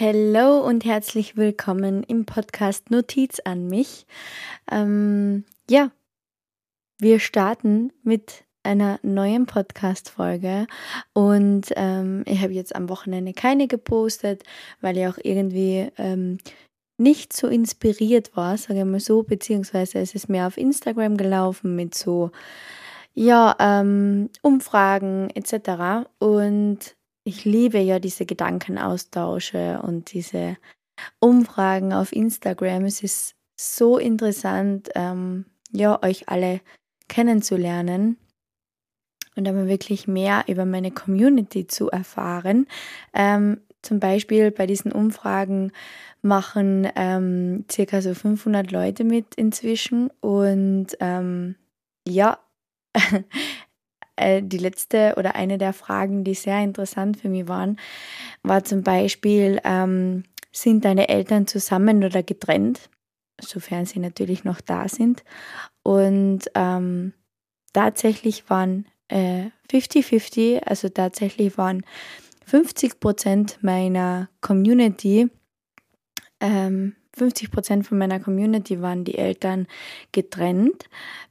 Hallo und herzlich willkommen im Podcast Notiz an mich. Ähm, ja, wir starten mit einer neuen Podcast-Folge und ähm, ich habe jetzt am Wochenende keine gepostet, weil ich auch irgendwie ähm, nicht so inspiriert war, sage ich mal so, beziehungsweise es ist mehr auf Instagram gelaufen mit so, ja, ähm, Umfragen etc. Und ich liebe ja diese Gedankenaustausche und diese Umfragen auf Instagram. Es ist so interessant, ähm, ja, euch alle kennenzulernen und aber wirklich mehr über meine Community zu erfahren. Ähm, zum Beispiel bei diesen Umfragen machen ähm, circa so 500 Leute mit inzwischen und ähm, ja, Äh, die letzte oder eine der Fragen, die sehr interessant für mich waren, war zum Beispiel, ähm, sind deine Eltern zusammen oder getrennt? Sofern sie natürlich noch da sind. Und ähm, tatsächlich waren 50-50, äh, also tatsächlich waren 50 Prozent meiner Community ähm, 50 Prozent von meiner Community waren die Eltern getrennt,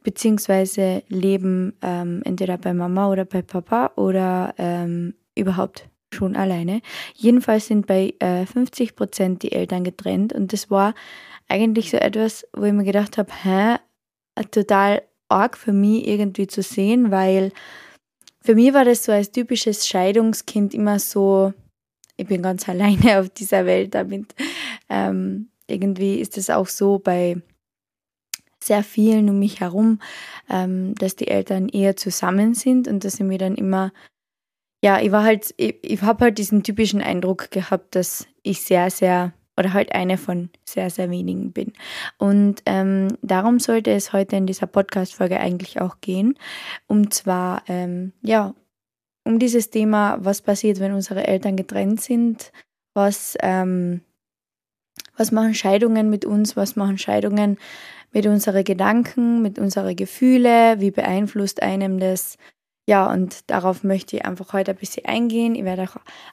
beziehungsweise leben ähm, entweder bei Mama oder bei Papa oder ähm, überhaupt schon alleine. Jedenfalls sind bei äh, 50 Prozent die Eltern getrennt und das war eigentlich so etwas, wo ich mir gedacht habe, hä, total arg für mich irgendwie zu sehen, weil für mich war das so als typisches Scheidungskind immer so, ich bin ganz alleine auf dieser Welt damit. Ähm, irgendwie ist es auch so bei sehr vielen um mich herum, ähm, dass die Eltern eher zusammen sind und dass sie mir dann immer, ja, ich war halt, ich, ich habe halt diesen typischen Eindruck gehabt, dass ich sehr, sehr oder halt eine von sehr, sehr wenigen bin. Und ähm, darum sollte es heute in dieser Podcast-Folge eigentlich auch gehen. Und zwar, ähm, ja, um dieses Thema, was passiert, wenn unsere Eltern getrennt sind, was ähm, was machen Scheidungen mit uns? Was machen Scheidungen mit unseren Gedanken, mit unseren Gefühlen? Wie beeinflusst einem das? Ja, und darauf möchte ich einfach heute ein bisschen eingehen. Ich werde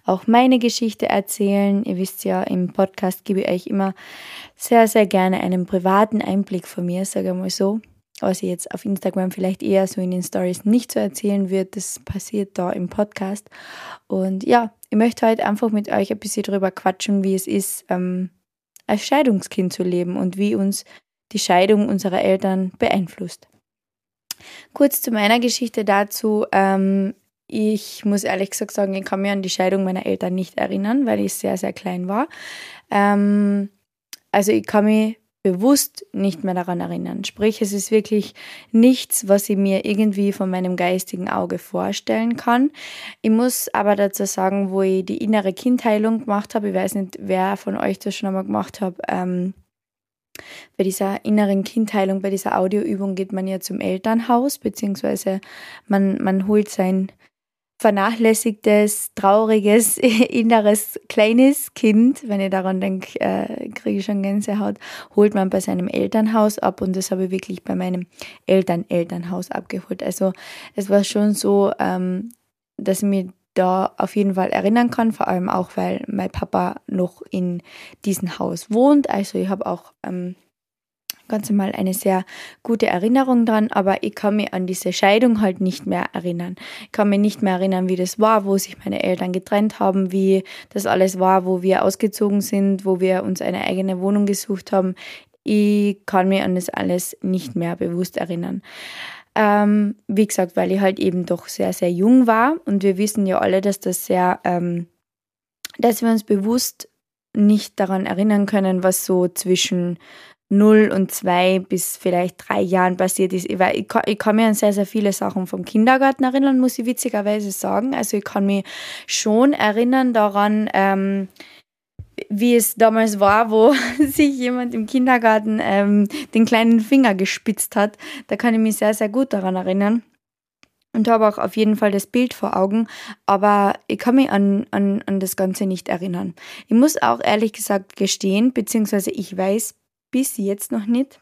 auch meine Geschichte erzählen. Ihr wisst ja, im Podcast gebe ich euch immer sehr, sehr gerne einen privaten Einblick von mir, sage ich mal so. Was ich jetzt auf Instagram vielleicht eher so in den Stories nicht so erzählen wird, das passiert da im Podcast. Und ja, ich möchte heute einfach mit euch ein bisschen drüber quatschen, wie es ist, ähm, als Scheidungskind zu leben und wie uns die Scheidung unserer Eltern beeinflusst. Kurz zu meiner Geschichte dazu. Ähm, ich muss ehrlich gesagt sagen, ich kann mich an die Scheidung meiner Eltern nicht erinnern, weil ich sehr, sehr klein war. Ähm, also ich kann mich bewusst nicht mehr daran erinnern. Sprich, es ist wirklich nichts, was ich mir irgendwie von meinem geistigen Auge vorstellen kann. Ich muss aber dazu sagen, wo ich die innere Kindheilung gemacht habe, ich weiß nicht, wer von euch das schon einmal gemacht hat, ähm, bei dieser inneren Kindheilung, bei dieser Audioübung geht man ja zum Elternhaus, beziehungsweise man, man holt sein vernachlässigtes, trauriges, inneres, kleines Kind, wenn ich daran denke, äh, kriege ich schon Gänsehaut, holt man bei seinem Elternhaus ab und das habe ich wirklich bei meinem Eltern-Elternhaus abgeholt. Also es war schon so, ähm, dass ich mich da auf jeden Fall erinnern kann, vor allem auch, weil mein Papa noch in diesem Haus wohnt. Also ich habe auch ähm, ganz normal eine sehr gute Erinnerung dran, aber ich kann mich an diese Scheidung halt nicht mehr erinnern. Ich kann mich nicht mehr erinnern, wie das war, wo sich meine Eltern getrennt haben, wie das alles war, wo wir ausgezogen sind, wo wir uns eine eigene Wohnung gesucht haben. Ich kann mich an das alles nicht mehr bewusst erinnern. Ähm, wie gesagt, weil ich halt eben doch sehr, sehr jung war und wir wissen ja alle, dass das sehr, ähm, dass wir uns bewusst nicht daran erinnern können, was so zwischen 0 und 2 bis vielleicht 3 Jahren passiert ist. Ich, ich, kann, ich kann mich an sehr, sehr viele Sachen vom Kindergarten erinnern, muss ich witzigerweise sagen. Also ich kann mich schon erinnern daran, ähm, wie es damals war, wo sich jemand im Kindergarten ähm, den kleinen Finger gespitzt hat. Da kann ich mich sehr, sehr gut daran erinnern. Und habe auch auf jeden Fall das Bild vor Augen, aber ich kann mich an, an, an das Ganze nicht erinnern. Ich muss auch ehrlich gesagt gestehen, beziehungsweise ich weiß bis jetzt noch nicht,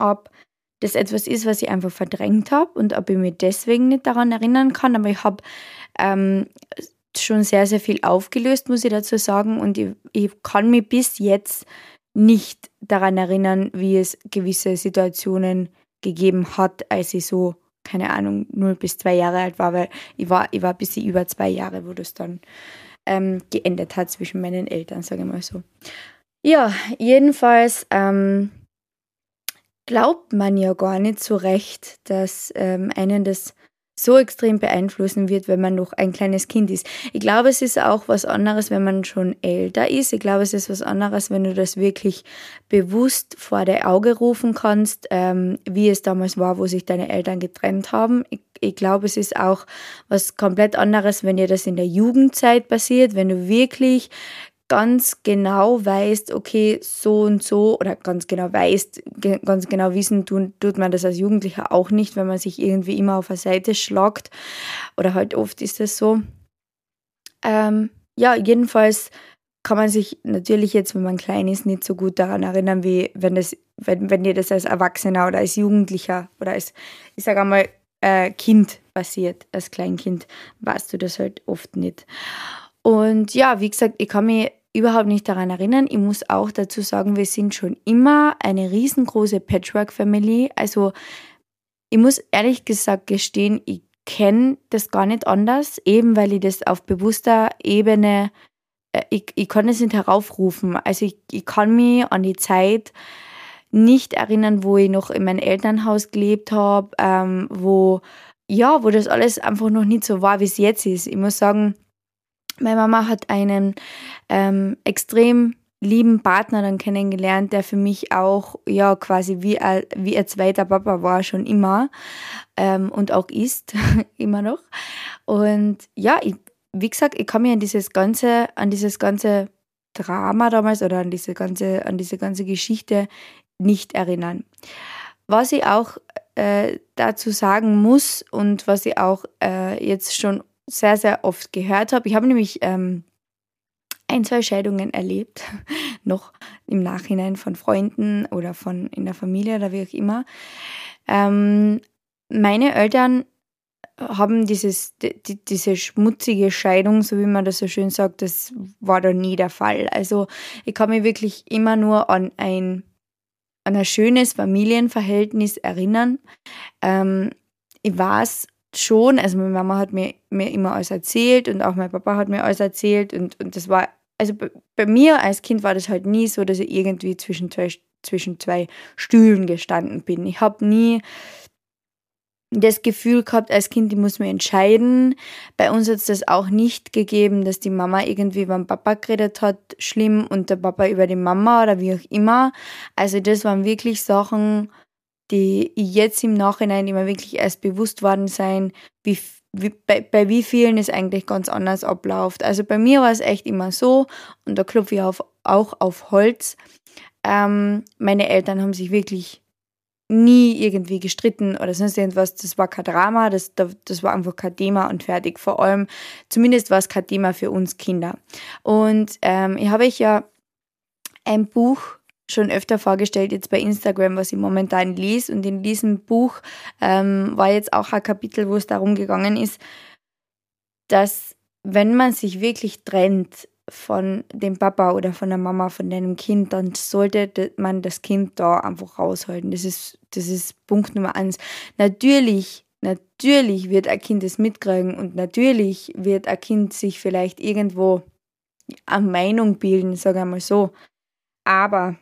ob das etwas ist, was ich einfach verdrängt habe und ob ich mich deswegen nicht daran erinnern kann. Aber ich habe ähm, schon sehr, sehr viel aufgelöst, muss ich dazu sagen. Und ich, ich kann mich bis jetzt nicht daran erinnern, wie es gewisse Situationen gegeben hat, als ich so, keine Ahnung, 0 bis 2 Jahre alt war, weil ich war, ich war ein bisschen über zwei Jahre, wo das dann ähm, geendet hat zwischen meinen Eltern, sage ich mal so. Ja, jedenfalls ähm, glaubt man ja gar nicht so recht, dass ähm, einen das so extrem beeinflussen wird, wenn man noch ein kleines Kind ist. Ich glaube, es ist auch was anderes, wenn man schon älter ist. Ich glaube, es ist was anderes, wenn du das wirklich bewusst vor der Auge rufen kannst, ähm, wie es damals war, wo sich deine Eltern getrennt haben. Ich, ich glaube, es ist auch was komplett anderes, wenn dir das in der Jugendzeit passiert, wenn du wirklich ganz genau weißt, okay, so und so, oder ganz genau weißt, ganz genau wissen tut, tut man das als Jugendlicher auch nicht, wenn man sich irgendwie immer auf eine Seite schlagt. Oder halt oft ist das so. Ähm, ja, jedenfalls kann man sich natürlich jetzt, wenn man klein ist, nicht so gut daran erinnern, wie wenn, das, wenn, wenn dir das als Erwachsener oder als Jugendlicher oder als, ich sage einmal, äh, Kind passiert, als Kleinkind, weißt du das halt oft nicht. Und ja, wie gesagt, ich kann mich überhaupt nicht daran erinnern. Ich muss auch dazu sagen, wir sind schon immer eine riesengroße Patchwork-Family. Also ich muss ehrlich gesagt gestehen, ich kenne das gar nicht anders, eben weil ich das auf bewusster Ebene, äh, ich, ich kann es nicht heraufrufen. Also ich, ich kann mich an die Zeit nicht erinnern, wo ich noch in meinem Elternhaus gelebt habe, ähm, wo ja, wo das alles einfach noch nicht so war, wie es jetzt ist. Ich muss sagen, meine Mama hat einen ähm, extrem lieben Partner dann kennengelernt, der für mich auch ja quasi wie ein, wie ein zweiter Papa war schon immer ähm, und auch ist immer noch. Und ja, ich, wie gesagt, ich kann mich an dieses ganze, an dieses ganze Drama damals oder an diese ganze, an diese ganze Geschichte nicht erinnern. Was ich auch äh, dazu sagen muss und was ich auch äh, jetzt schon sehr, sehr oft gehört habe. Ich habe nämlich ähm, ein, zwei Scheidungen erlebt, noch im Nachhinein von Freunden oder von in der Familie oder wie auch immer. Ähm, meine Eltern haben dieses, die, diese schmutzige Scheidung, so wie man das so schön sagt, das war da nie der Fall. Also ich kann mich wirklich immer nur an ein, an ein schönes Familienverhältnis erinnern. Ähm, ich weiß schon, also meine Mama hat mir, mir immer alles erzählt und auch mein Papa hat mir alles erzählt und, und das war, also bei, bei mir als Kind war das halt nie so, dass ich irgendwie zwischen zwei, zwischen zwei Stühlen gestanden bin. Ich habe nie das Gefühl gehabt, als Kind, ich muss mir entscheiden. Bei uns hat es das auch nicht gegeben, dass die Mama irgendwie den Papa geredet hat, schlimm, und der Papa über die Mama oder wie auch immer. Also das waren wirklich Sachen, die jetzt im Nachhinein immer wirklich erst bewusst worden sein, wie, wie, bei, bei wie vielen es eigentlich ganz anders abläuft. Also bei mir war es echt immer so, und da klopfe ich auf, auch auf Holz. Ähm, meine Eltern haben sich wirklich nie irgendwie gestritten oder sonst irgendwas. Das war kein Drama, das, das war einfach kein Thema und fertig. Vor allem, zumindest war es kein Thema für uns Kinder. Und ähm, ich habe ich ja ein Buch schon öfter vorgestellt, jetzt bei Instagram, was ich momentan lese. Und in diesem Buch ähm, war jetzt auch ein Kapitel, wo es darum gegangen ist, dass wenn man sich wirklich trennt von dem Papa oder von der Mama, von deinem Kind, dann sollte man das Kind da einfach raushalten. Das ist, das ist Punkt Nummer eins. Natürlich, natürlich wird ein Kind es mitkriegen und natürlich wird ein Kind sich vielleicht irgendwo eine Meinung bilden, sage ich mal so. Aber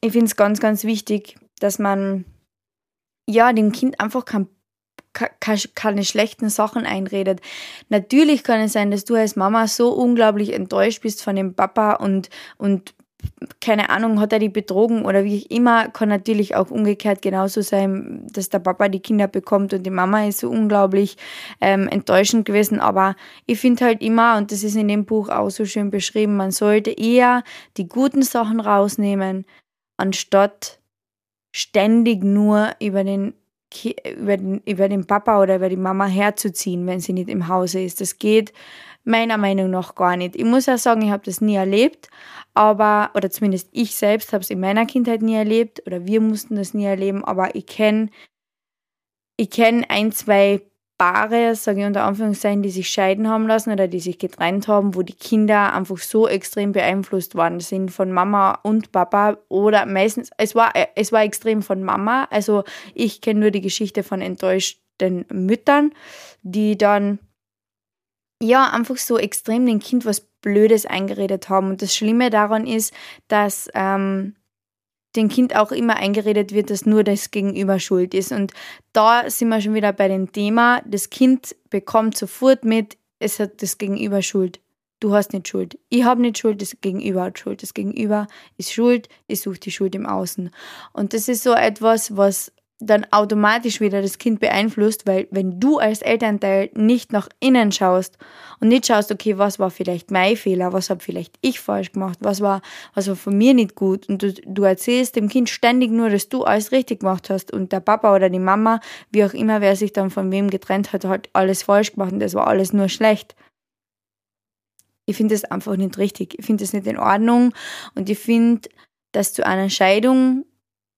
ich finde es ganz, ganz wichtig, dass man ja dem Kind einfach kein, kein, keine schlechten Sachen einredet. Natürlich kann es sein, dass du als Mama so unglaublich enttäuscht bist von dem Papa und, und keine Ahnung, hat er die betrogen oder wie ich immer, kann natürlich auch umgekehrt genauso sein, dass der Papa die Kinder bekommt und die Mama ist so unglaublich ähm, enttäuschend gewesen. Aber ich finde halt immer, und das ist in dem Buch auch so schön beschrieben, man sollte eher die guten Sachen rausnehmen, anstatt ständig nur über den, über den, über den Papa oder über die Mama herzuziehen, wenn sie nicht im Hause ist. Das geht meiner Meinung nach gar nicht. Ich muss ja sagen, ich habe das nie erlebt, aber, oder zumindest ich selbst habe es in meiner Kindheit nie erlebt oder wir mussten das nie erleben, aber ich kenne ich kenn ein, zwei Paare, sage ich unter Anführungszeichen, die sich scheiden haben lassen oder die sich getrennt haben, wo die Kinder einfach so extrem beeinflusst worden sind von Mama und Papa oder meistens, es war, es war extrem von Mama. Also ich kenne nur die Geschichte von enttäuschten Müttern, die dann ja einfach so extrem dem Kind was Blödes eingeredet haben. Und das Schlimme daran ist, dass ähm, dem Kind auch immer eingeredet wird, dass nur das Gegenüber schuld ist. Und da sind wir schon wieder bei dem Thema, das Kind bekommt sofort mit, es hat das Gegenüber schuld. Du hast nicht Schuld. Ich habe nicht Schuld, das Gegenüber hat Schuld. Das Gegenüber ist schuld, ich suche die Schuld im Außen. Und das ist so etwas, was dann automatisch wieder das Kind beeinflusst, weil wenn du als Elternteil nicht nach innen schaust und nicht schaust, okay, was war vielleicht mein Fehler, was habe vielleicht ich falsch gemacht, was war, was war von mir nicht gut und du, du erzählst dem Kind ständig nur, dass du alles richtig gemacht hast und der Papa oder die Mama, wie auch immer, wer sich dann von wem getrennt hat, hat alles falsch gemacht und das war alles nur schlecht. Ich finde das einfach nicht richtig. Ich finde das nicht in Ordnung und ich finde, dass zu einer Scheidung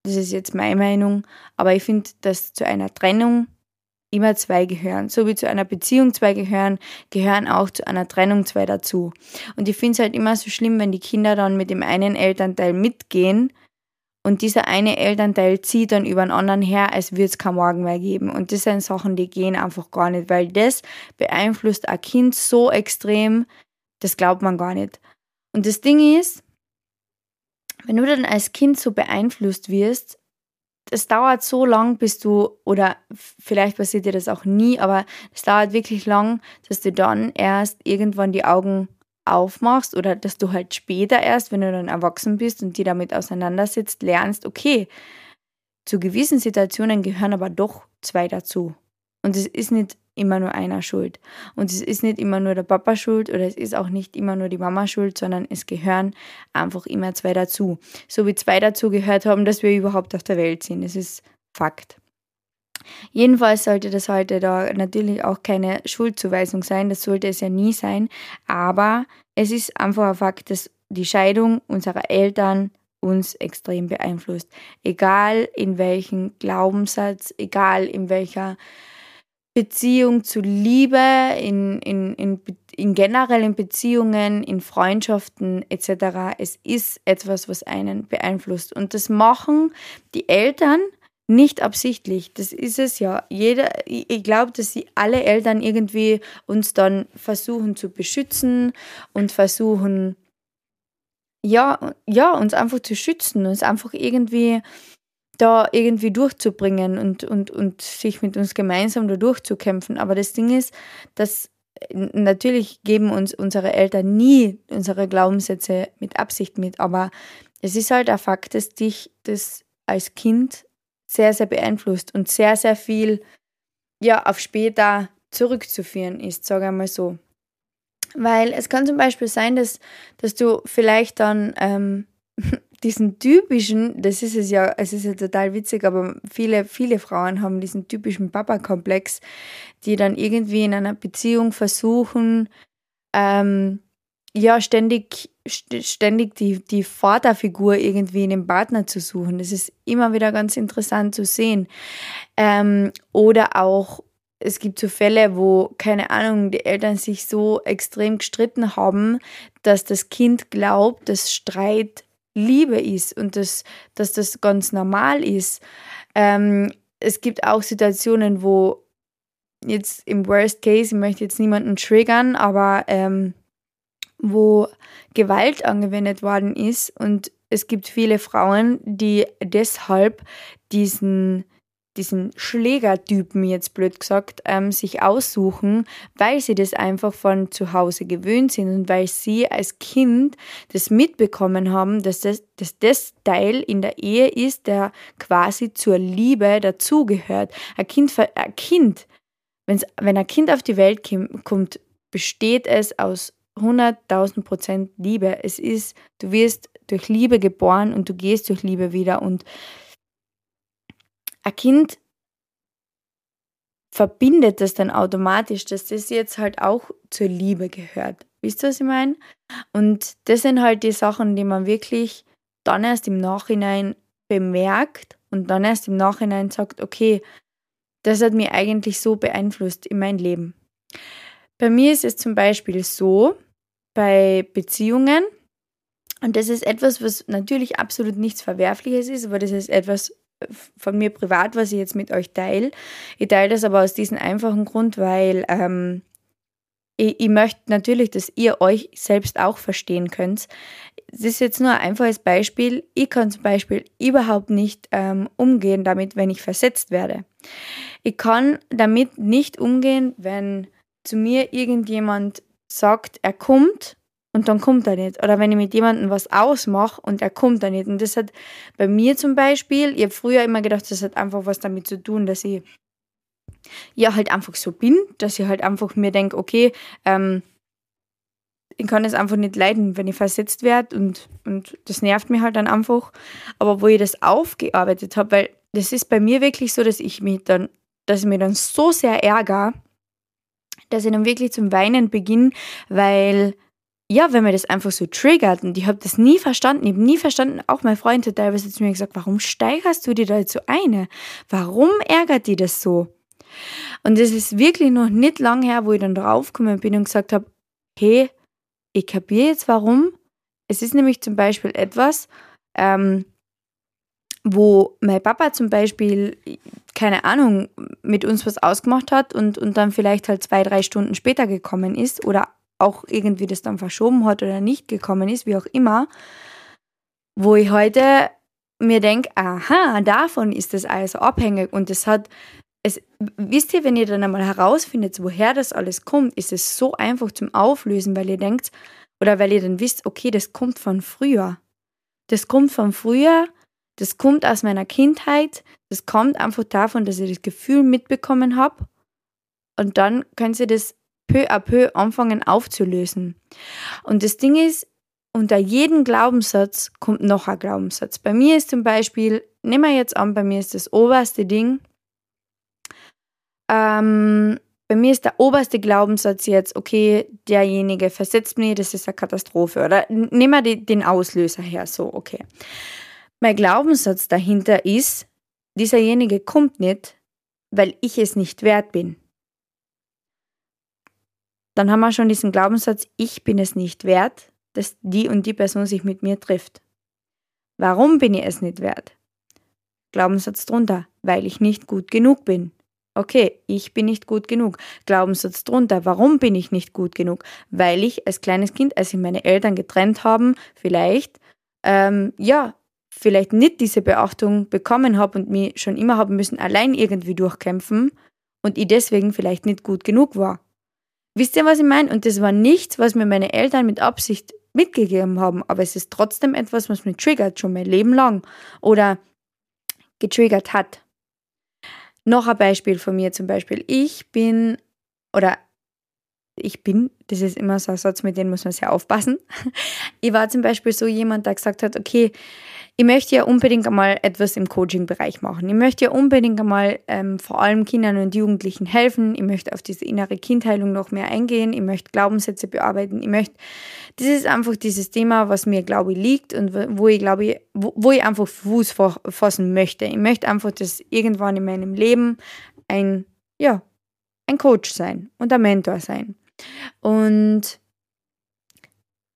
das ist jetzt meine Meinung, aber ich finde, dass zu einer Trennung immer zwei gehören. So wie zu einer Beziehung zwei gehören, gehören auch zu einer Trennung zwei dazu. Und ich finde es halt immer so schlimm, wenn die Kinder dann mit dem einen Elternteil mitgehen und dieser eine Elternteil zieht dann über einen anderen her, als würde es kein Morgen mehr geben. Und das sind Sachen, die gehen einfach gar nicht, weil das beeinflusst ein Kind so extrem, das glaubt man gar nicht. Und das Ding ist, wenn du dann als Kind so beeinflusst wirst, es dauert so lang, bis du, oder vielleicht passiert dir das auch nie, aber es dauert wirklich lang, dass du dann erst irgendwann die Augen aufmachst oder dass du halt später erst, wenn du dann erwachsen bist und die damit auseinandersetzt, lernst, okay, zu gewissen Situationen gehören aber doch zwei dazu. Und es ist nicht immer nur einer schuld. Und es ist nicht immer nur der Papa schuld oder es ist auch nicht immer nur die Mama schuld, sondern es gehören einfach immer zwei dazu. So wie zwei dazu gehört haben, dass wir überhaupt auf der Welt sind. Das ist Fakt. Jedenfalls sollte das heute da natürlich auch keine Schuldzuweisung sein, das sollte es ja nie sein, aber es ist einfach ein Fakt, dass die Scheidung unserer Eltern uns extrem beeinflusst. Egal in welchem Glaubenssatz, egal in welcher Beziehung zu Liebe, in, in, in, in generellen Beziehungen, in Freundschaften etc. Es ist etwas, was einen beeinflusst. Und das machen die Eltern nicht absichtlich. Das ist es ja. Jeder, ich glaube, dass sie alle Eltern irgendwie uns dann versuchen zu beschützen und versuchen, ja, ja, uns einfach zu schützen, uns einfach irgendwie da irgendwie durchzubringen und, und, und sich mit uns gemeinsam da durchzukämpfen. Aber das Ding ist, dass natürlich geben uns unsere Eltern nie unsere Glaubenssätze mit Absicht mit, aber es ist halt ein Fakt, dass dich das als Kind sehr, sehr beeinflusst und sehr, sehr viel ja, auf später zurückzuführen ist, sage ich mal so. Weil es kann zum Beispiel sein, dass, dass du vielleicht dann ähm, diesen typischen, das ist es ja, es ist ja total witzig, aber viele, viele Frauen haben diesen typischen Papa-Komplex, die dann irgendwie in einer Beziehung versuchen, ähm, ja, ständig, ständig die, die Vaterfigur irgendwie in dem Partner zu suchen. Das ist immer wieder ganz interessant zu sehen. Ähm, oder auch, es gibt so Fälle, wo, keine Ahnung, die Eltern sich so extrem gestritten haben, dass das Kind glaubt, dass Streit Liebe ist und das, dass das ganz normal ist. Ähm, es gibt auch Situationen, wo jetzt im Worst Case, ich möchte jetzt niemanden triggern, aber ähm, wo Gewalt angewendet worden ist und es gibt viele Frauen, die deshalb diesen diesen Schlägertypen jetzt blöd gesagt, ähm, sich aussuchen, weil sie das einfach von zu Hause gewöhnt sind und weil sie als Kind das mitbekommen haben, dass das, dass das Teil in der Ehe ist, der quasi zur Liebe dazugehört. Ein Kind, ein kind wenn's, wenn ein Kind auf die Welt kommt, besteht es aus 100.000 Prozent Liebe. Es ist, du wirst durch Liebe geboren und du gehst durch Liebe wieder und ein Kind verbindet das dann automatisch, dass das jetzt halt auch zur Liebe gehört. Wisst ihr, was ich meine? Und das sind halt die Sachen, die man wirklich dann erst im Nachhinein bemerkt und dann erst im Nachhinein sagt, okay, das hat mich eigentlich so beeinflusst in mein Leben. Bei mir ist es zum Beispiel so, bei Beziehungen, und das ist etwas, was natürlich absolut nichts Verwerfliches ist, aber das ist etwas von mir privat, was ich jetzt mit euch teile. Ich teile das aber aus diesem einfachen Grund, weil ähm, ich, ich möchte natürlich, dass ihr euch selbst auch verstehen könnt. Das ist jetzt nur ein einfaches Beispiel. Ich kann zum Beispiel überhaupt nicht ähm, umgehen damit, wenn ich versetzt werde. Ich kann damit nicht umgehen, wenn zu mir irgendjemand sagt, er kommt und dann kommt er nicht. Oder wenn ich mit jemandem was ausmache und er kommt dann nicht. Und das hat bei mir zum Beispiel, ich habe früher immer gedacht, das hat einfach was damit zu tun, dass ich ja halt einfach so bin, dass ich halt einfach mir denke, okay, ähm, ich kann es einfach nicht leiden, wenn ich versetzt werde und, und das nervt mich halt dann einfach. Aber wo ich das aufgearbeitet habe, weil das ist bei mir wirklich so, dass ich mich dann, dass ich mich dann so sehr ärgere, dass ich dann wirklich zum Weinen beginne, weil ja, wenn mir das einfach so triggert und ich habe das nie verstanden, ich habe nie verstanden, auch mein Freund hat teilweise zu mir gesagt, warum steigerst du dir da jetzt so eine? Warum ärgert die das so? Und es ist wirklich noch nicht lang her, wo ich dann draufgekommen bin und gesagt habe, hey, ich kapiere jetzt warum. Es ist nämlich zum Beispiel etwas, ähm, wo mein Papa zum Beispiel, keine Ahnung, mit uns was ausgemacht hat und, und dann vielleicht halt zwei, drei Stunden später gekommen ist oder auch irgendwie das dann verschoben hat oder nicht gekommen ist, wie auch immer, wo ich heute mir denke, aha, davon ist das alles abhängig und das hat es, wisst ihr, wenn ihr dann einmal herausfindet, woher das alles kommt, ist es so einfach zum Auflösen, weil ihr denkt, oder weil ihr dann wisst, okay, das kommt von früher. Das kommt von früher, das kommt aus meiner Kindheit, das kommt einfach davon, dass ich das Gefühl mitbekommen habe. Und dann könnt ihr das peu à peu anfangen aufzulösen. Und das Ding ist, unter jedem Glaubenssatz kommt noch ein Glaubenssatz. Bei mir ist zum Beispiel, nehmen wir jetzt an, bei mir ist das oberste Ding, ähm, bei mir ist der oberste Glaubenssatz jetzt, okay, derjenige versetzt mich, das ist eine Katastrophe. Oder nehmen wir den Auslöser her, so, okay. Mein Glaubenssatz dahinter ist, dieserjenige kommt nicht, weil ich es nicht wert bin. Dann haben wir schon diesen Glaubenssatz, ich bin es nicht wert, dass die und die Person sich mit mir trifft. Warum bin ich es nicht wert? Glaubenssatz drunter, weil ich nicht gut genug bin. Okay, ich bin nicht gut genug. Glaubenssatz drunter. Warum bin ich nicht gut genug? Weil ich als kleines Kind, als sich meine Eltern getrennt haben, vielleicht, ähm, ja, vielleicht nicht diese Beachtung bekommen habe und mich schon immer haben müssen allein irgendwie durchkämpfen und ich deswegen vielleicht nicht gut genug war. Wisst ihr, was ich meine? Und das war nichts, was mir meine Eltern mit Absicht mitgegeben haben, aber es ist trotzdem etwas, was mich triggert, schon mein Leben lang oder getriggert hat. Noch ein Beispiel von mir zum Beispiel. Ich bin, oder ich bin, das ist immer so ein Satz, mit dem muss man sehr aufpassen. Ich war zum Beispiel so jemand, der gesagt hat, okay, ich möchte ja unbedingt einmal etwas im Coaching-Bereich machen. Ich möchte ja unbedingt einmal ähm, vor allem Kindern und Jugendlichen helfen. Ich möchte auf diese innere Kindheilung noch mehr eingehen. Ich möchte Glaubenssätze bearbeiten. Ich möchte, das ist einfach dieses Thema, was mir, glaube ich, liegt und wo ich, glaube ich, wo, wo ich einfach Fuß fassen möchte. Ich möchte einfach, dass irgendwann in meinem Leben ein, ja, ein Coach sein und ein Mentor sein. Und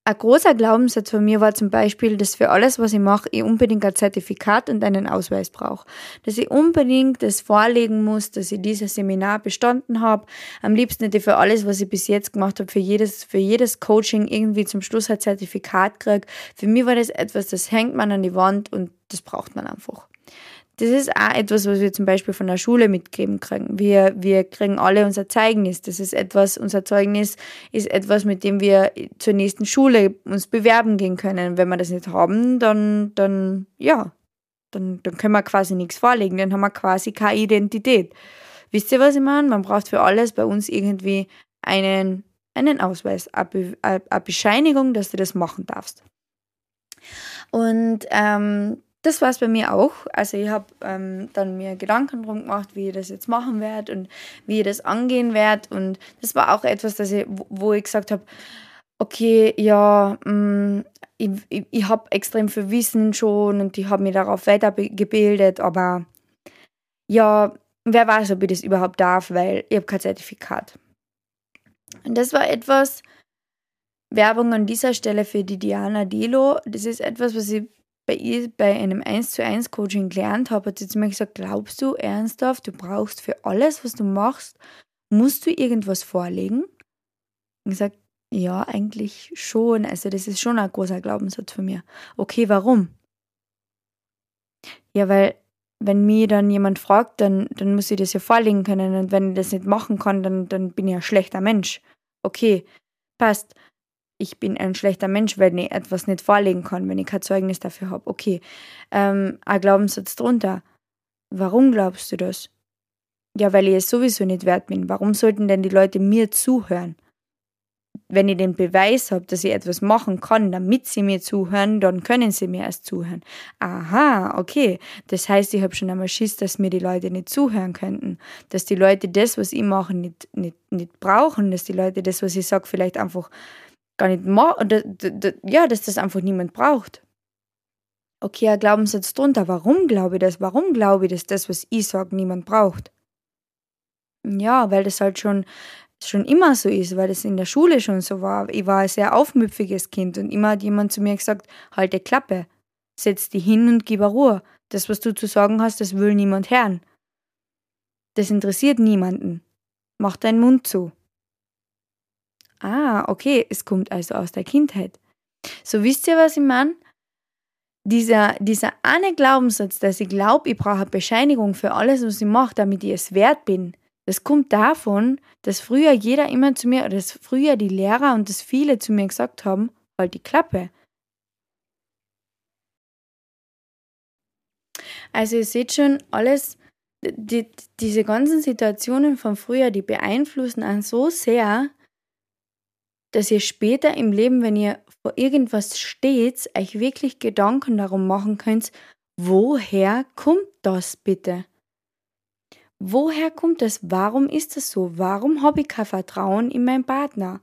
ein großer Glaubenssatz von mir war zum Beispiel, dass für alles, was ich mache, ich unbedingt ein Zertifikat und einen Ausweis brauche. Dass ich unbedingt das vorlegen muss, dass ich dieses Seminar bestanden habe. Am liebsten hätte ich für alles, was ich bis jetzt gemacht habe, für jedes, für jedes Coaching irgendwie zum Schluss ein Zertifikat kriege. Für mich war das etwas, das hängt man an die Wand und das braucht man einfach. Das ist auch etwas, was wir zum Beispiel von der Schule mitgeben kriegen. Wir, wir kriegen alle unser Zeugnis. Das ist etwas, unser Zeugnis ist etwas, mit dem wir zur nächsten Schule uns bewerben gehen können. Wenn wir das nicht haben, dann, dann, ja, dann, dann können wir quasi nichts vorlegen. Dann haben wir quasi keine Identität. Wisst ihr, was ich meine? Man braucht für alles bei uns irgendwie einen, einen Ausweis, eine, Bescheinigung, dass du das machen darfst. Und ähm, das war es bei mir auch. Also ich habe ähm, dann mir Gedanken drum gemacht, wie ich das jetzt machen werde und wie ich das angehen werde. Und das war auch etwas, das ich, wo ich gesagt habe, okay, ja, mh, mm, ich, ich, ich habe extrem viel Wissen schon und ich habe mich darauf weitergebildet, aber ja, wer weiß, ob ich das überhaupt darf, weil ich habe kein Zertifikat. Und das war etwas, Werbung an dieser Stelle für die Diana Delo. Das ist etwas, was ich bei ihr bei einem 1 zu 1 Coaching gelernt habe, hat sie zu mir gesagt, glaubst du ernsthaft, du brauchst für alles, was du machst, musst du irgendwas vorlegen? Und sage, ja, eigentlich schon. Also das ist schon ein großer Glaubenssatz von mir. Okay, warum? Ja, weil wenn mir dann jemand fragt, dann, dann muss ich das ja vorlegen können. Und wenn ich das nicht machen kann, dann, dann bin ich ein schlechter Mensch. Okay, passt. Ich bin ein schlechter Mensch, wenn ich etwas nicht vorlegen kann, wenn ich kein Zeugnis dafür habe. Okay, ähm, ein Glaubenssatz drunter. Warum glaubst du das? Ja, weil ich es sowieso nicht wert bin. Warum sollten denn die Leute mir zuhören? wenn ich den Beweis habe, dass ich etwas machen kann, damit sie mir zuhören, dann können sie mir erst zuhören. Aha, okay. Das heißt, ich habe schon einmal Schiss, dass mir die Leute nicht zuhören könnten. Dass die Leute das, was ich mache, nicht, nicht, nicht brauchen. Dass die Leute das, was ich sage, vielleicht einfach gar nicht machen. Ja, dass das einfach niemand braucht. Okay, ein Glaubenssatz drunter. Warum glaube ich das? Warum glaube ich, dass das, was ich sage, niemand braucht? Ja, weil das halt schon schon immer so ist, weil es in der Schule schon so war. Ich war ein sehr aufmüpfiges Kind und immer hat jemand zu mir gesagt, halte Klappe, setz dich hin und gib Ruhe. Das, was du zu sagen hast, das will niemand hören. Das interessiert niemanden. Mach deinen Mund zu. Ah, okay, es kommt also aus der Kindheit. So wisst ihr, was ich meine? Dieser, dieser eine Glaubenssatz, dass ich glaube, ich brauche Bescheinigung für alles, was ich mache, damit ich es wert bin, das kommt davon, dass früher jeder immer zu mir, oder dass früher die Lehrer und dass viele zu mir gesagt haben, halt die Klappe. Also ihr seht schon, alles, die, diese ganzen Situationen von früher, die beeinflussen einen so sehr, dass ihr später im Leben, wenn ihr vor irgendwas steht, euch wirklich Gedanken darum machen könnt, woher kommt das bitte? Woher kommt das? Warum ist das so? Warum habe ich kein Vertrauen in meinen Partner?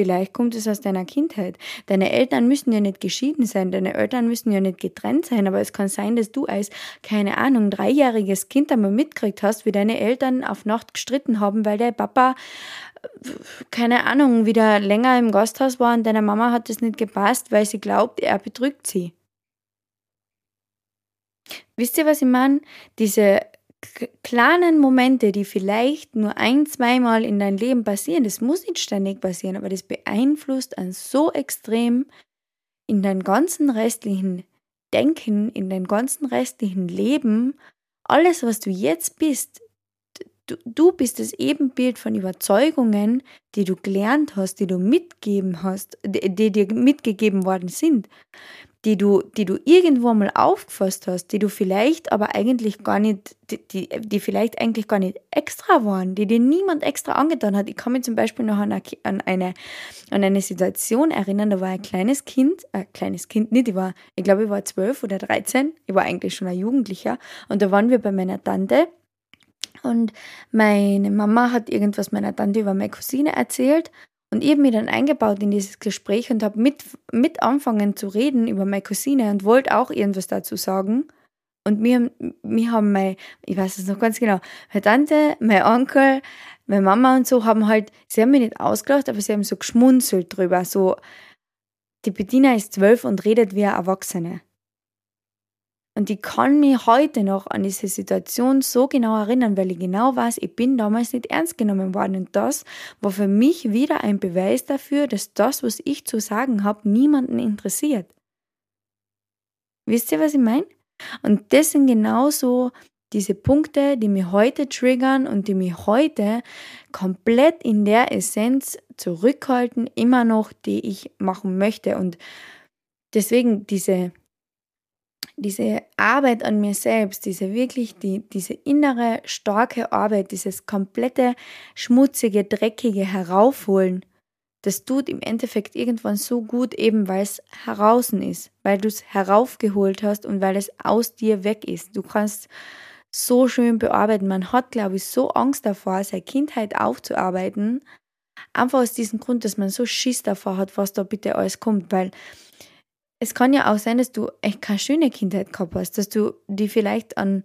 Vielleicht kommt es aus deiner Kindheit. Deine Eltern müssen ja nicht geschieden sein, deine Eltern müssen ja nicht getrennt sein, aber es kann sein, dass du als, keine Ahnung, dreijähriges Kind einmal mitgekriegt hast, wie deine Eltern auf Nacht gestritten haben, weil der Papa, keine Ahnung, wieder länger im Gasthaus war und deiner Mama hat es nicht gepasst, weil sie glaubt, er betrügt sie. Wisst ihr, was ich meine? Diese kleinen Momente, die vielleicht nur ein, zweimal in dein Leben passieren, das muss nicht ständig passieren, aber das beeinflusst an so extrem in dein ganzen restlichen Denken, in dein ganzen restlichen Leben, alles, was du jetzt bist, du, du bist das Ebenbild von Überzeugungen, die du gelernt hast, die du mitgeben hast, die, die dir mitgegeben worden sind die du, die du irgendwo mal aufgefasst hast, die du vielleicht aber eigentlich gar nicht, die, die, die vielleicht eigentlich gar nicht extra waren, die dir niemand extra angetan hat. Ich kann mich zum Beispiel noch an eine, an eine, Situation erinnern, da war ein kleines Kind, ein kleines Kind nicht, ich war, ich glaube, ich war zwölf oder dreizehn, ich war eigentlich schon ein Jugendlicher und da waren wir bei meiner Tante und meine Mama hat irgendwas meiner Tante über meine Cousine erzählt und ich habe mich dann eingebaut in dieses Gespräch und habe mit, mit anfangen zu reden über meine Cousine und wollte auch irgendwas dazu sagen. Und mir, mir haben mein, ich weiß es noch ganz genau, meine Tante, mein Onkel, meine Mama und so haben halt, sie haben mich nicht ausgelacht, aber sie haben so geschmunzelt drüber. So, die Bettina ist zwölf und redet wie eine Erwachsene. Und ich kann mich heute noch an diese Situation so genau erinnern, weil ich genau weiß, ich bin damals nicht ernst genommen worden. Und das war für mich wieder ein Beweis dafür, dass das, was ich zu sagen habe, niemanden interessiert. Wisst ihr, was ich meine? Und das sind genauso diese Punkte, die mich heute triggern und die mich heute komplett in der Essenz zurückhalten, immer noch, die ich machen möchte. Und deswegen diese diese Arbeit an mir selbst, diese wirklich, die, diese innere, starke Arbeit, dieses komplette, schmutzige, dreckige Heraufholen, das tut im Endeffekt irgendwann so gut, eben weil es heraus ist, weil du es heraufgeholt hast und weil es aus dir weg ist. Du kannst so schön bearbeiten. Man hat, glaube ich, so Angst davor, seine Kindheit aufzuarbeiten. Einfach aus diesem Grund, dass man so Schiss davor hat, was da bitte alles kommt, weil es kann ja auch sein, dass du echt keine schöne Kindheit gehabt hast, dass du die vielleicht an,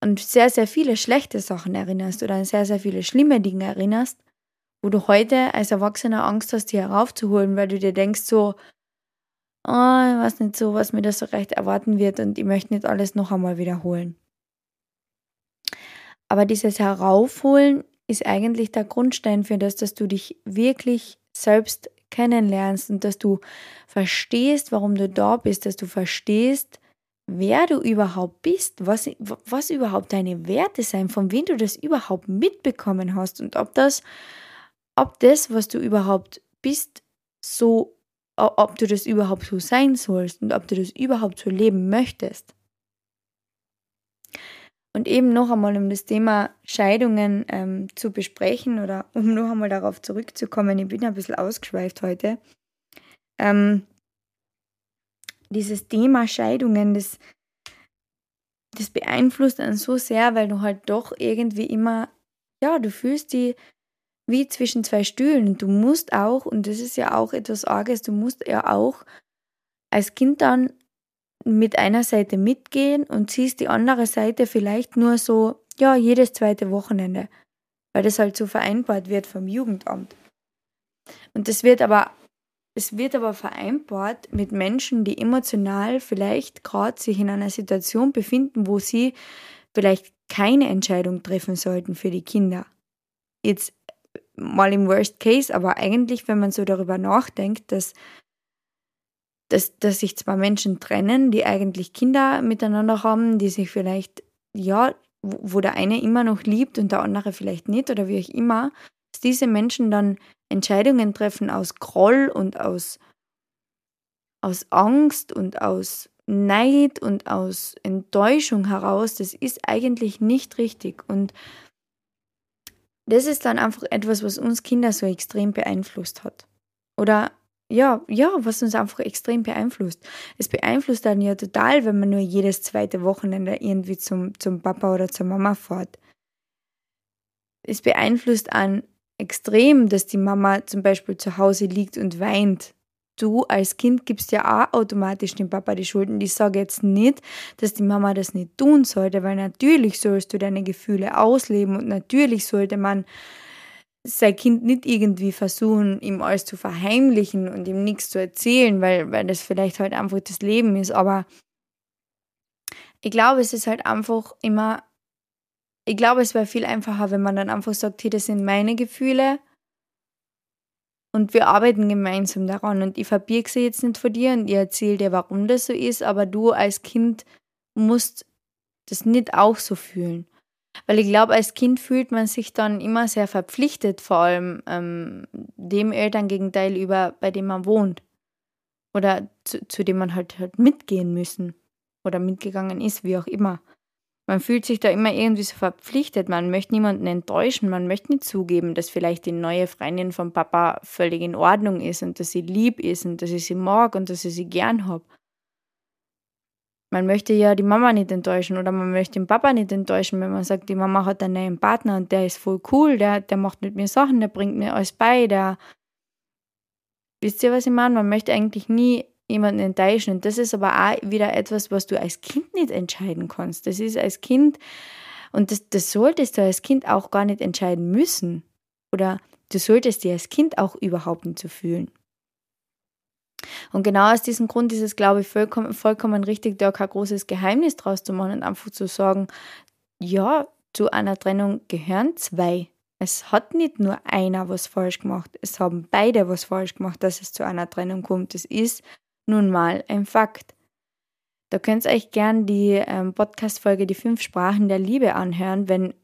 an sehr, sehr viele schlechte Sachen erinnerst oder an sehr, sehr viele schlimme Dinge erinnerst, wo du heute als Erwachsener Angst hast, die heraufzuholen, weil du dir denkst so, oh, ich weiß nicht so, was mir das so recht erwarten wird und ich möchte nicht alles noch einmal wiederholen. Aber dieses Heraufholen ist eigentlich der Grundstein für das, dass du dich wirklich selbst kennenlernst und dass du verstehst, warum du da bist, dass du verstehst, wer du überhaupt bist, was, was überhaupt deine Werte sind, von wem du das überhaupt mitbekommen hast und ob das, ob das, was du überhaupt bist, so, ob du das überhaupt so sein sollst und ob du das überhaupt so leben möchtest. Und eben noch einmal, um das Thema Scheidungen ähm, zu besprechen oder um noch einmal darauf zurückzukommen, ich bin ein bisschen ausgeschweift heute. Ähm, dieses Thema Scheidungen, das, das beeinflusst einen so sehr, weil du halt doch irgendwie immer, ja, du fühlst die wie zwischen zwei Stühlen. Und du musst auch, und das ist ja auch etwas Arges, du musst ja auch als Kind dann mit einer Seite mitgehen und siehst die andere Seite vielleicht nur so, ja, jedes zweite Wochenende, weil das halt so vereinbart wird vom Jugendamt. Und das wird aber, es wird aber vereinbart mit Menschen, die emotional vielleicht gerade sich in einer Situation befinden, wo sie vielleicht keine Entscheidung treffen sollten für die Kinder. Jetzt mal im Worst Case, aber eigentlich, wenn man so darüber nachdenkt, dass dass, dass sich zwei Menschen trennen, die eigentlich Kinder miteinander haben, die sich vielleicht, ja, wo der eine immer noch liebt und der andere vielleicht nicht oder wie auch immer, dass diese Menschen dann Entscheidungen treffen aus Groll und aus, aus Angst und aus Neid und aus Enttäuschung heraus, das ist eigentlich nicht richtig. Und das ist dann einfach etwas, was uns Kinder so extrem beeinflusst hat. Oder ja, ja, was uns einfach extrem beeinflusst. Es beeinflusst dann ja total, wenn man nur jedes zweite Wochenende irgendwie zum, zum Papa oder zur Mama fährt. Es beeinflusst an extrem, dass die Mama zum Beispiel zu Hause liegt und weint. Du als Kind gibst ja auch automatisch dem Papa die Schuld. Und ich sage jetzt nicht, dass die Mama das nicht tun sollte, weil natürlich sollst du deine Gefühle ausleben und natürlich sollte man sein Kind nicht irgendwie versuchen, ihm alles zu verheimlichen und ihm nichts zu erzählen, weil, weil das vielleicht halt einfach das Leben ist. Aber ich glaube, es ist halt einfach immer, ich glaube, es wäre viel einfacher, wenn man dann einfach sagt, hey, das sind meine Gefühle und wir arbeiten gemeinsam daran und ich verbirge sie jetzt nicht vor dir und ich erzähle dir, warum das so ist, aber du als Kind musst das nicht auch so fühlen. Weil ich glaube, als Kind fühlt man sich dann immer sehr verpflichtet, vor allem ähm, dem Elterngegenteil über, bei dem man wohnt. Oder zu, zu dem man halt, halt mitgehen müssen. Oder mitgegangen ist, wie auch immer. Man fühlt sich da immer irgendwie so verpflichtet. Man möchte niemanden enttäuschen. Man möchte nicht zugeben, dass vielleicht die neue Freundin vom Papa völlig in Ordnung ist und dass sie lieb ist und dass ich sie mag und dass ich sie gern habe man möchte ja die Mama nicht enttäuschen oder man möchte den Papa nicht enttäuschen, wenn man sagt, die Mama hat einen neuen Partner und der ist voll cool, der, der macht mit mir Sachen, der bringt mir alles bei, der. Wisst ihr, was ich meine? Man möchte eigentlich nie jemanden enttäuschen. Und das ist aber auch wieder etwas, was du als Kind nicht entscheiden kannst. Das ist als Kind, und das, das solltest du als Kind auch gar nicht entscheiden müssen. Oder du solltest dir als Kind auch überhaupt nicht so fühlen. Und genau aus diesem Grund ist es, glaube ich, vollkommen, vollkommen richtig, da kein großes Geheimnis draus zu machen und einfach zu sagen, ja, zu einer Trennung gehören zwei. Es hat nicht nur einer was falsch gemacht, es haben beide was falsch gemacht, dass es zu einer Trennung kommt. Das ist nun mal ein Fakt. Da könnt ihr euch gern die ähm, Podcast-Folge Die fünf Sprachen der Liebe anhören, wenn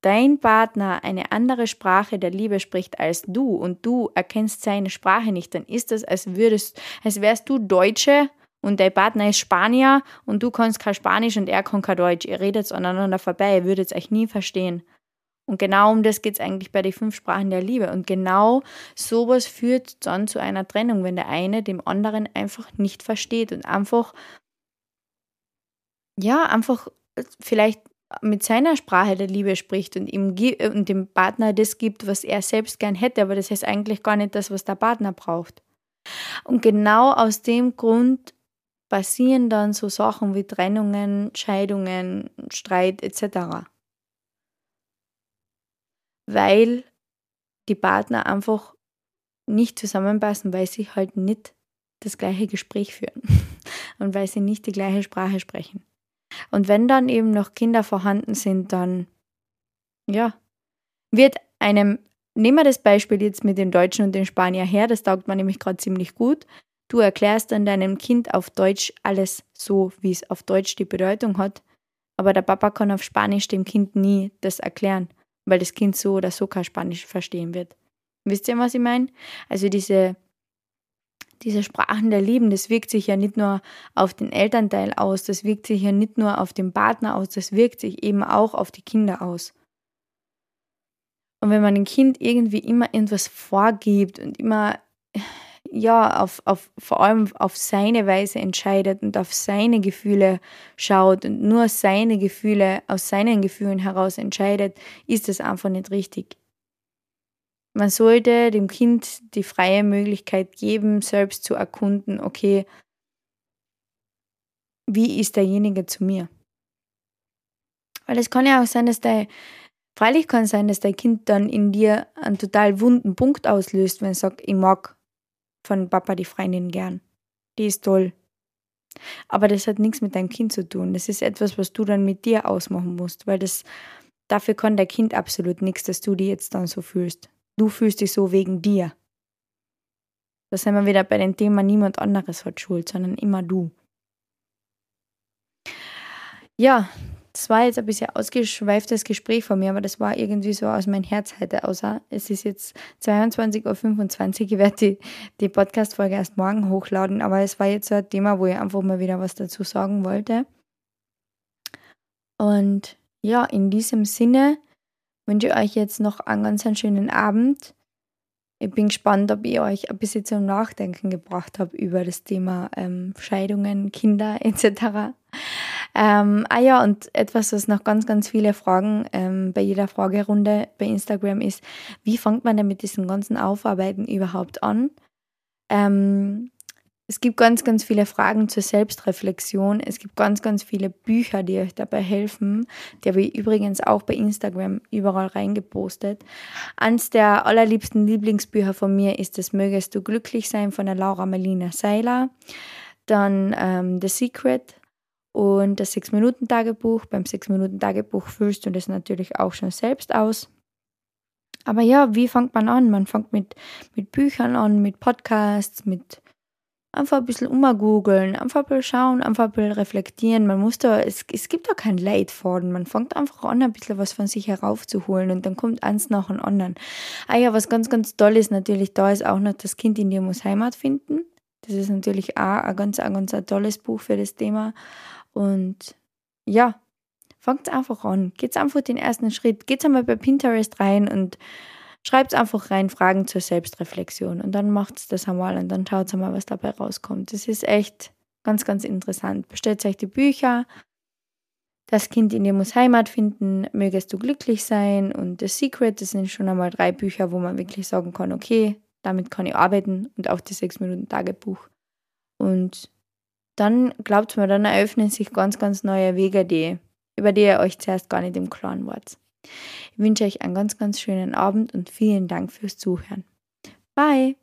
dein Partner eine andere Sprache der Liebe spricht als du und du erkennst seine Sprache nicht, dann ist das, als würdest, als wärst du Deutsche und dein Partner ist Spanier und du kannst kein Spanisch und er kann kein Deutsch. Ihr redet aneinander vorbei, ihr würdet euch nie verstehen. Und genau um das geht es eigentlich bei den fünf Sprachen der Liebe. Und genau sowas führt dann zu einer Trennung, wenn der eine dem anderen einfach nicht versteht und einfach, ja, einfach vielleicht mit seiner Sprache der Liebe spricht und ihm äh, und dem Partner das gibt, was er selbst gern hätte, aber das ist eigentlich gar nicht das, was der Partner braucht. Und genau aus dem Grund passieren dann so Sachen wie Trennungen, Scheidungen, Streit etc. Weil die Partner einfach nicht zusammenpassen, weil sie halt nicht das gleiche Gespräch führen und weil sie nicht die gleiche Sprache sprechen. Und wenn dann eben noch Kinder vorhanden sind, dann ja, wird einem, nehmen wir das Beispiel jetzt mit den Deutschen und den Spanier her, das taugt man nämlich gerade ziemlich gut. Du erklärst dann deinem Kind auf Deutsch alles so, wie es auf Deutsch die Bedeutung hat, aber der Papa kann auf Spanisch dem Kind nie das erklären, weil das Kind so oder so kein Spanisch verstehen wird. Wisst ihr, was ich meine? Also diese, diese Sprachen der Lieben, das wirkt sich ja nicht nur auf den Elternteil aus, das wirkt sich ja nicht nur auf den Partner aus, das wirkt sich eben auch auf die Kinder aus. Und wenn man dem Kind irgendwie immer etwas vorgibt und immer ja, auf, auf, vor allem auf seine Weise entscheidet und auf seine Gefühle schaut und nur seine Gefühle aus seinen Gefühlen heraus entscheidet, ist das einfach nicht richtig. Man sollte dem Kind die freie Möglichkeit geben, selbst zu erkunden, okay, wie ist derjenige zu mir? Weil es kann ja auch sein, dass der, freilich kann sein, dass dein Kind dann in dir einen total wunden Punkt auslöst, wenn es sagt, ich mag von Papa die Freundin gern. Die ist toll. Aber das hat nichts mit deinem Kind zu tun. Das ist etwas, was du dann mit dir ausmachen musst, weil das dafür kann dein Kind absolut nichts, dass du die jetzt dann so fühlst. Du fühlst dich so wegen dir. Da sind wir wieder bei dem Thema, niemand anderes hat Schuld, sondern immer du. Ja, das war jetzt ein bisschen ausgeschweiftes Gespräch von mir, aber das war irgendwie so aus meinem Herz heute außer. Es ist jetzt 22.25 Uhr. Ich werde die, die Podcast-Folge erst morgen hochladen, aber es war jetzt so ein Thema, wo ich einfach mal wieder was dazu sagen wollte. Und ja, in diesem Sinne wünsche euch jetzt noch einen ganz einen schönen Abend. Ich bin gespannt, ob ich euch ein bisschen zum Nachdenken gebracht habe über das Thema ähm, Scheidungen, Kinder etc. Ähm, ah ja, und etwas, was noch ganz, ganz viele Fragen ähm, bei jeder Fragerunde bei Instagram ist, wie fängt man denn mit diesen ganzen Aufarbeiten überhaupt an? Ähm, es gibt ganz, ganz viele Fragen zur Selbstreflexion. Es gibt ganz, ganz viele Bücher, die euch dabei helfen. Die habe ich übrigens auch bei Instagram überall reingepostet. Eins der allerliebsten Lieblingsbücher von mir ist das Mögest du glücklich sein von der Laura Melina Seiler. Dann ähm, The Secret und das Sechs-Minuten-Tagebuch. Beim Sechs-Minuten-Tagebuch füllst du das natürlich auch schon selbst aus. Aber ja, wie fängt man an? Man fängt mit, mit Büchern an, mit Podcasts, mit einfach ein bisschen umgoogeln, einfach ein bisschen schauen, einfach ein bisschen reflektieren. Man muss da, es, es gibt da kein Leitfaden. Man fängt einfach an, ein bisschen was von sich heraufzuholen und dann kommt eins nach dem anderen. Ah ja, was ganz, ganz toll ist natürlich, da ist auch noch das Kind in dir muss Heimat finden. Das ist natürlich auch ein ganz, ein ganz ein tolles Buch für das Thema. Und ja, fangt einfach an. Geht einfach den ersten Schritt. Geht einmal bei Pinterest rein und Schreibt einfach rein Fragen zur Selbstreflexion und dann macht das einmal und dann schaut mal, was dabei rauskommt. Das ist echt ganz, ganz interessant. Bestellt euch die Bücher. Das Kind in dir muss Heimat finden, mögest du glücklich sein und The Secret, das sind schon einmal drei Bücher, wo man wirklich sagen kann, okay, damit kann ich arbeiten und auch die 6 Minuten Tagebuch. Und dann glaubt mir, dann eröffnen sich ganz, ganz neue Wege, die, über die ihr euch zuerst gar nicht im Klaren wart. Ich wünsche euch einen ganz, ganz schönen Abend und vielen Dank fürs Zuhören. Bye!